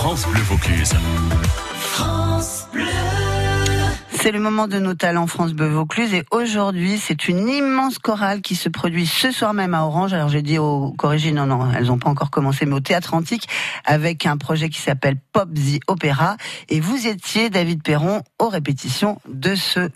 France Bleu Vaucluse. France Bleu. C'est le moment de nos talents France Bleu Vaucluse et aujourd'hui c'est une immense chorale qui se produit ce soir même à Orange. Alors j'ai dit au Corrigé, non non, elles n'ont pas encore commencé, mais au Théâtre Antique avec un projet qui s'appelle Pop the Opera. Et vous étiez David Perron aux répétitions de ce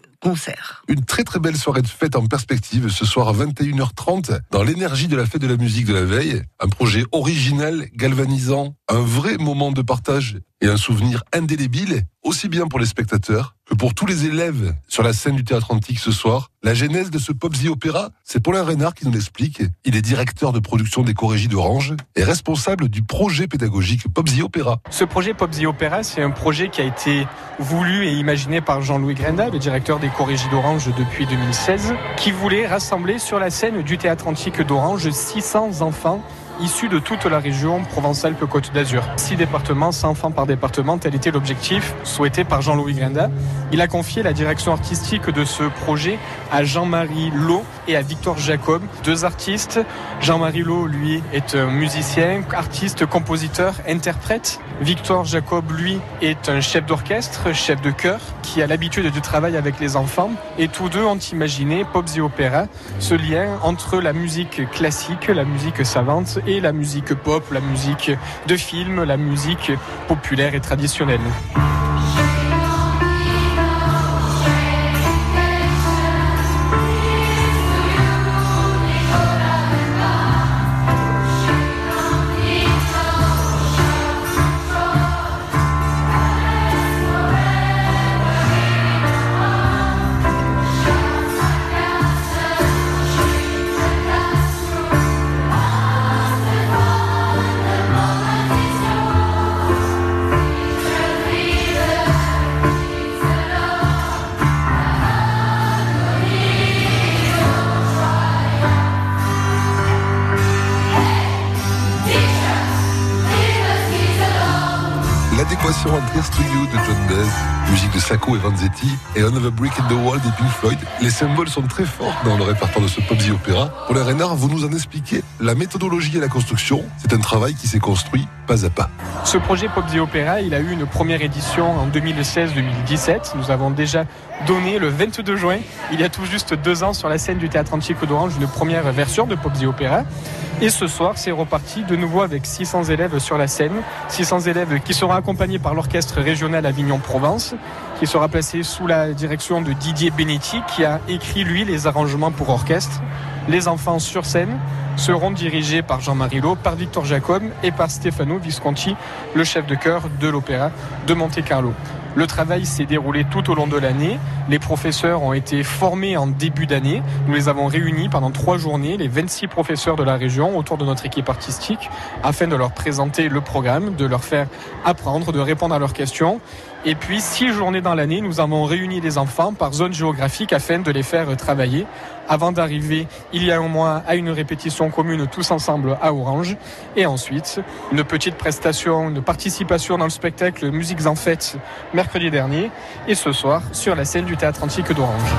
Une très très belle soirée de fête en perspective ce soir à 21h30 dans l'énergie de la fête de la musique de la veille. Un projet original, galvanisant, un vrai moment de partage et un souvenir indélébile, aussi bien pour les spectateurs que pour tous les élèves sur la scène du théâtre antique ce soir. La genèse de ce Pop The Opéra, c'est Paulin Reynard qui nous l'explique. Il est directeur de production des Corégies d'Orange et responsable du projet pédagogique Pop The Opéra. Ce projet Pop The Opéra, c'est un projet qui a été voulu et imaginé par Jean-Louis Grenda, le directeur des Corégies d'Orange depuis 2016, qui voulait rassembler sur la scène du théâtre antique d'Orange 600 enfants issus de toute la région Provence-Alpes-Côte d'Azur. Six départements, 100 enfants par département, tel était l'objectif souhaité par Jean-Louis Grenda. Il a confié la direction artistique de ce projet à Jean-Marie Lowe et à Victor Jacob, deux artistes. Jean-Marie Lowe, lui, est un musicien, artiste, compositeur, interprète. Victor Jacob, lui, est un chef d'orchestre, chef de chœur, qui a l'habitude de travailler avec les enfants. Et tous deux ont imaginé Pop the Opera, ce lien entre la musique classique, la musique savante et la musique pop, la musique de film, la musique populaire et traditionnelle. De John Baez, musique de Sacco et Vanzetti, et On of a Brick in the Wall des Pink Floyd, les symboles sont très forts dans le répertoire de ce The Opéra. Pour les Renard, vous nous en expliquez la méthodologie et la construction. C'est un travail qui s'est construit pas à pas. Ce projet The Opera, il a eu une première édition en 2016-2017. Nous avons déjà donné le 22 juin, il y a tout juste deux ans, sur la scène du Théâtre Antique d'Orange, une première version de The Opera. Et ce soir, c'est reparti de nouveau avec 600 élèves sur la scène. 600 élèves qui seront accompagnés par l'orchestre régional Avignon-Provence, qui sera placé sous la direction de Didier Benetti, qui a écrit, lui, les arrangements pour orchestre. Les enfants sur scène seront dirigés par Jean-Marie Lowe, par Victor Jacob et par Stefano Visconti, le chef de chœur de l'opéra de Monte-Carlo. Le travail s'est déroulé tout au long de l'année. Les professeurs ont été formés en début d'année. Nous les avons réunis pendant trois journées, les 26 professeurs de la région, autour de notre équipe artistique, afin de leur présenter le programme, de leur faire apprendre, de répondre à leurs questions. Et puis, six journées dans l'année, nous avons réuni les enfants par zone géographique afin de les faire travailler avant d'arriver il y a un mois à une répétition commune tous ensemble à Orange. Et ensuite, une petite prestation, une participation dans le spectacle Musiques en fête mercredi dernier. Et ce soir, sur la scène du Théâtre Antique d'Orange.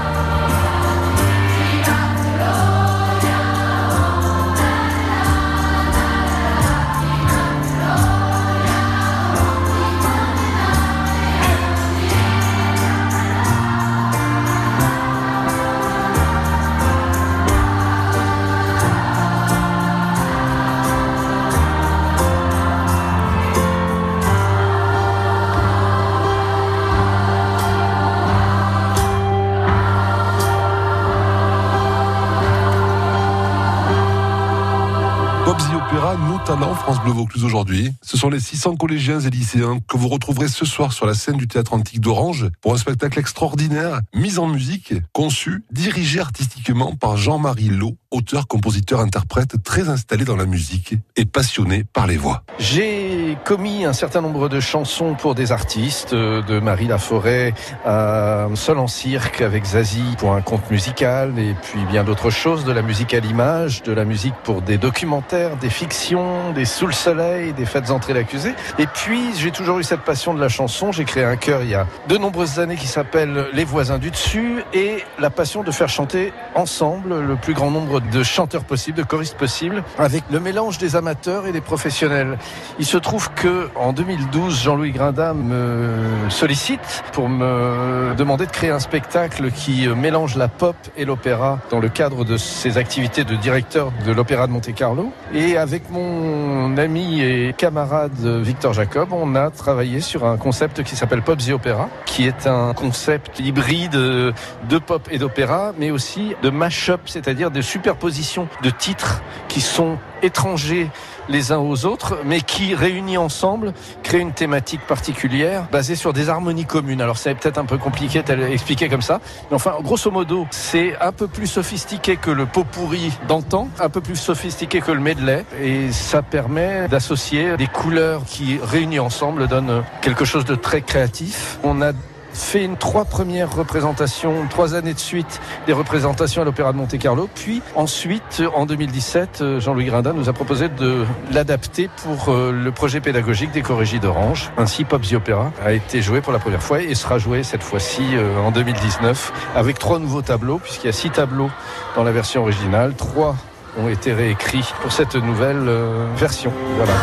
Opéra, nos talents France Bleu Vaucluse aujourd'hui. Ce sont les 600 collégiens et lycéens que vous retrouverez ce soir sur la scène du Théâtre Antique d'Orange pour un spectacle extraordinaire, mis en musique, conçu, dirigé artistiquement par Jean-Marie Lowe, auteur, compositeur, interprète très installé dans la musique et passionné par les voix. J'ai commis un certain nombre de chansons pour des artistes, euh, de Marie Laforêt à Seul en cirque avec Zazie pour un conte musical et puis bien d'autres choses, de la musique à l'image, de la musique pour des documentaires, des fictions, des sous le soleil, des fêtes entrées d'accusés. Et puis j'ai toujours eu cette passion de la chanson. J'ai créé un chœur il y a de nombreuses années qui s'appelle Les voisins du dessus et la passion de faire chanter ensemble le plus grand nombre de chanteurs possibles, de choristes possibles, avec le mélange des amateurs et des professionnels. Il se trouve que en 2012, Jean-Louis Grindin me sollicite pour me demander de créer un spectacle qui mélange la pop et l'opéra dans le cadre de ses activités de directeur de l'Opéra de Monte-Carlo. Et avec mon ami et camarade Victor Jacob, on a travaillé sur un concept qui s'appelle Pop the Opera, qui est un concept hybride de pop et d'opéra, mais aussi de mash-up, c'est-à-dire de superposition de titres qui sont étrangers les uns aux autres, mais qui, réunis ensemble, créent une thématique particulière basée sur des harmonies communes. Alors c'est peut-être un peu compliqué d'expliquer comme ça, mais enfin, grosso modo, c'est un peu plus sophistiqué que le pot pourri d'antan, un peu plus sophistiqué que le medley, et ça permet d'associer des couleurs qui, réunies ensemble, donnent quelque chose de très créatif. On a fait une trois premières représentations, trois années de suite des représentations à l'Opéra de Monte-Carlo. Puis ensuite, en 2017, euh, Jean-Louis Grindin nous a proposé de l'adapter pour euh, le projet pédagogique des Corrigis d'Orange. Ainsi, Pop the Opera a été joué pour la première fois et sera joué cette fois-ci euh, en 2019 avec trois nouveaux tableaux, puisqu'il y a six tableaux dans la version originale. Trois ont été réécrits pour cette nouvelle version. Voilà.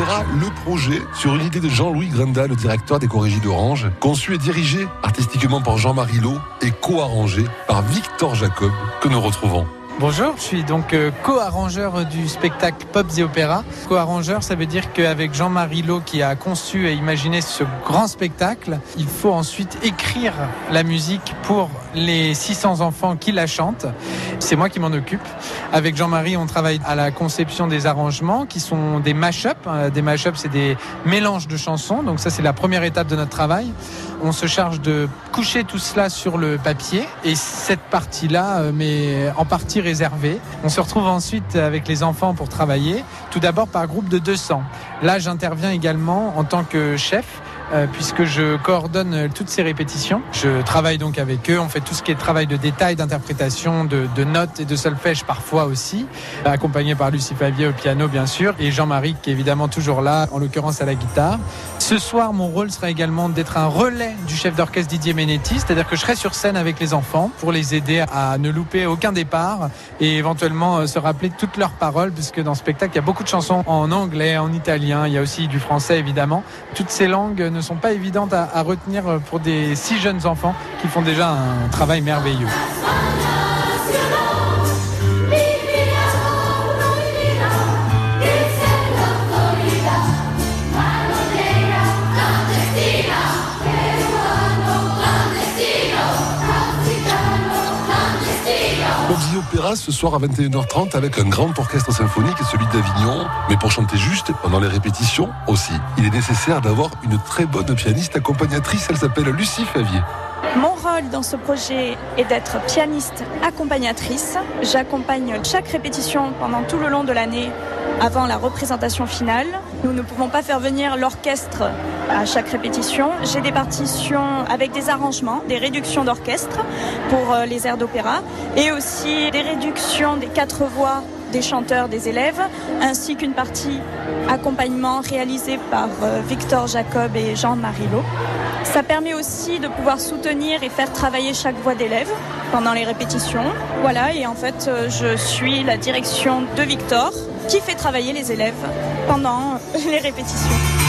Le projet sur une idée de Jean-Louis Grenda, le directeur des Corrigies d'Orange, conçu et dirigé artistiquement par Jean-Marie Lowe et co-arrangé par Victor Jacob, que nous retrouvons. Bonjour, je suis donc euh, co-arrangeur du spectacle Pop et Opéra. Co-arrangeur, ça veut dire qu'avec Jean-Marie Lowe qui a conçu et imaginé ce grand spectacle, il faut ensuite écrire la musique pour les 600 enfants qui la chantent. C'est moi qui m'en occupe. Avec Jean-Marie, on travaille à la conception des arrangements qui sont des mash-up. Euh, des mash-up, c'est des mélanges de chansons. Donc ça, c'est la première étape de notre travail. On se charge de coucher tout cela sur le papier et cette partie-là, euh, mais en partie réservée. On se retrouve ensuite avec les enfants pour travailler, tout d'abord par groupe de 200. Là, j'interviens également en tant que chef euh, puisque je coordonne toutes ces répétitions. Je travaille donc avec eux, on fait tout ce qui est travail de détail, d'interprétation, de, de, notes et de solfège parfois aussi, accompagné par Lucie Favier au piano bien sûr, et Jean-Marie qui est évidemment toujours là, en l'occurrence à la guitare. Ce soir, mon rôle sera également d'être un relais du chef d'orchestre Didier Menetti, c'est-à-dire que je serai sur scène avec les enfants pour les aider à ne louper aucun départ et éventuellement euh, se rappeler toutes leurs paroles, puisque dans ce spectacle, il y a beaucoup de chansons en anglais, en italien, il y a aussi du français évidemment. Toutes ces langues sont pas évidentes à, à retenir pour des si jeunes enfants qui font déjà un travail merveilleux. Ce soir à 21h30 avec un grand orchestre symphonique, celui d'Avignon. Mais pour chanter juste, pendant les répétitions aussi, il est nécessaire d'avoir une très bonne pianiste accompagnatrice. Elle s'appelle Lucie Favier. Mon rôle dans ce projet est d'être pianiste accompagnatrice. J'accompagne chaque répétition pendant tout le long de l'année avant la représentation finale. Nous ne pouvons pas faire venir l'orchestre à chaque répétition. J'ai des partitions avec des arrangements, des réductions d'orchestre pour euh, les airs d'opéra et aussi des réductions des quatre voix des chanteurs, des élèves, ainsi qu'une partie accompagnement réalisée par euh, Victor Jacob et Jean-Marie. Ça permet aussi de pouvoir soutenir et faire travailler chaque voix d'élève pendant les répétitions. Voilà, et en fait, euh, je suis la direction de Victor qui fait travailler les élèves pendant les répétitions.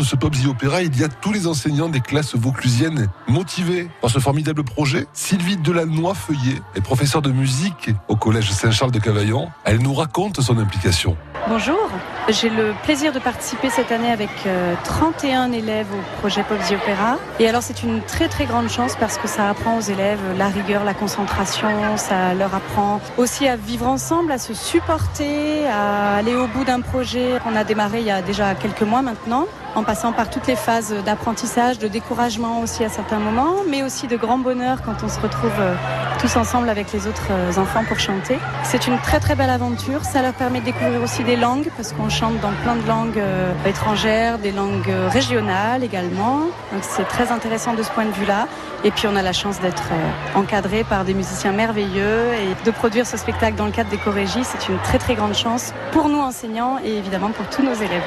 De ce Pop The Opéra, il y a tous les enseignants des classes vauclusiennes motivés par ce formidable projet. Sylvie Delannoy-Feuillet est professeure de musique au collège Saint-Charles de Cavaillon. Elle nous raconte son implication. Bonjour, J'ai le plaisir de participer cette année avec 31 élèves au projet Pop the Opera. Et alors c'est une très très grande chance parce que ça apprend aux élèves la rigueur, la concentration, ça leur apprend aussi à vivre ensemble, à se supporter, à aller au bout d'un projet qu'on a démarré il y a déjà quelques mois maintenant en passant par toutes les phases d'apprentissage, de découragement aussi à certains moments, mais aussi de grand bonheur quand on se retrouve euh, tous ensemble avec les autres euh, enfants pour chanter. C'est une très très belle aventure. Ça leur permet de découvrir aussi des langues parce qu'on chante dans plein de langues euh, étrangères, des langues régionales également. Donc c'est très intéressant de ce point de vue-là. Et puis on a la chance d'être encadré par des musiciens merveilleux et de produire ce spectacle dans le cadre des chorégies. C'est une très très grande chance pour nous enseignants et évidemment pour tous nos élèves.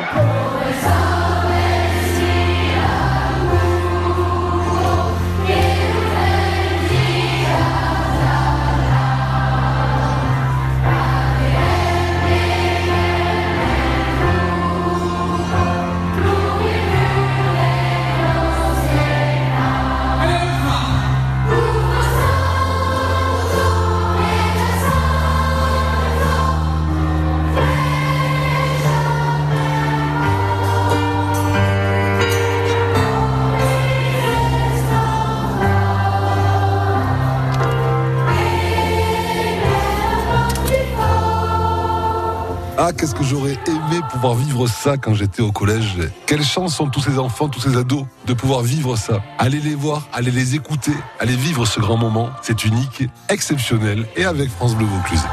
Ah, qu'est-ce que j'aurais aimé pouvoir vivre ça quand j'étais au collège. Quelle chance sont tous ces enfants, tous ces ados de pouvoir vivre ça. Allez les voir, allez les écouter, allez vivre ce grand moment. C'est unique, exceptionnel et avec France Bleu Vaucluse.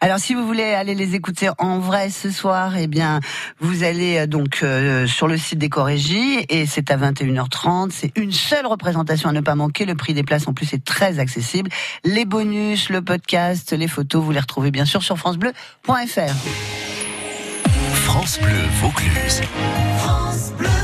Alors si vous voulez aller les écouter en vrai ce soir, eh bien vous allez euh, donc euh, sur le site des Corégies et c'est à 21h30. C'est une seule représentation à ne pas manquer. Le prix des places en plus est très accessible. Les bonus, le podcast, les photos, vous les retrouvez bien sûr sur francebleu.fr. France Bleu Vaucluse. France Bleu.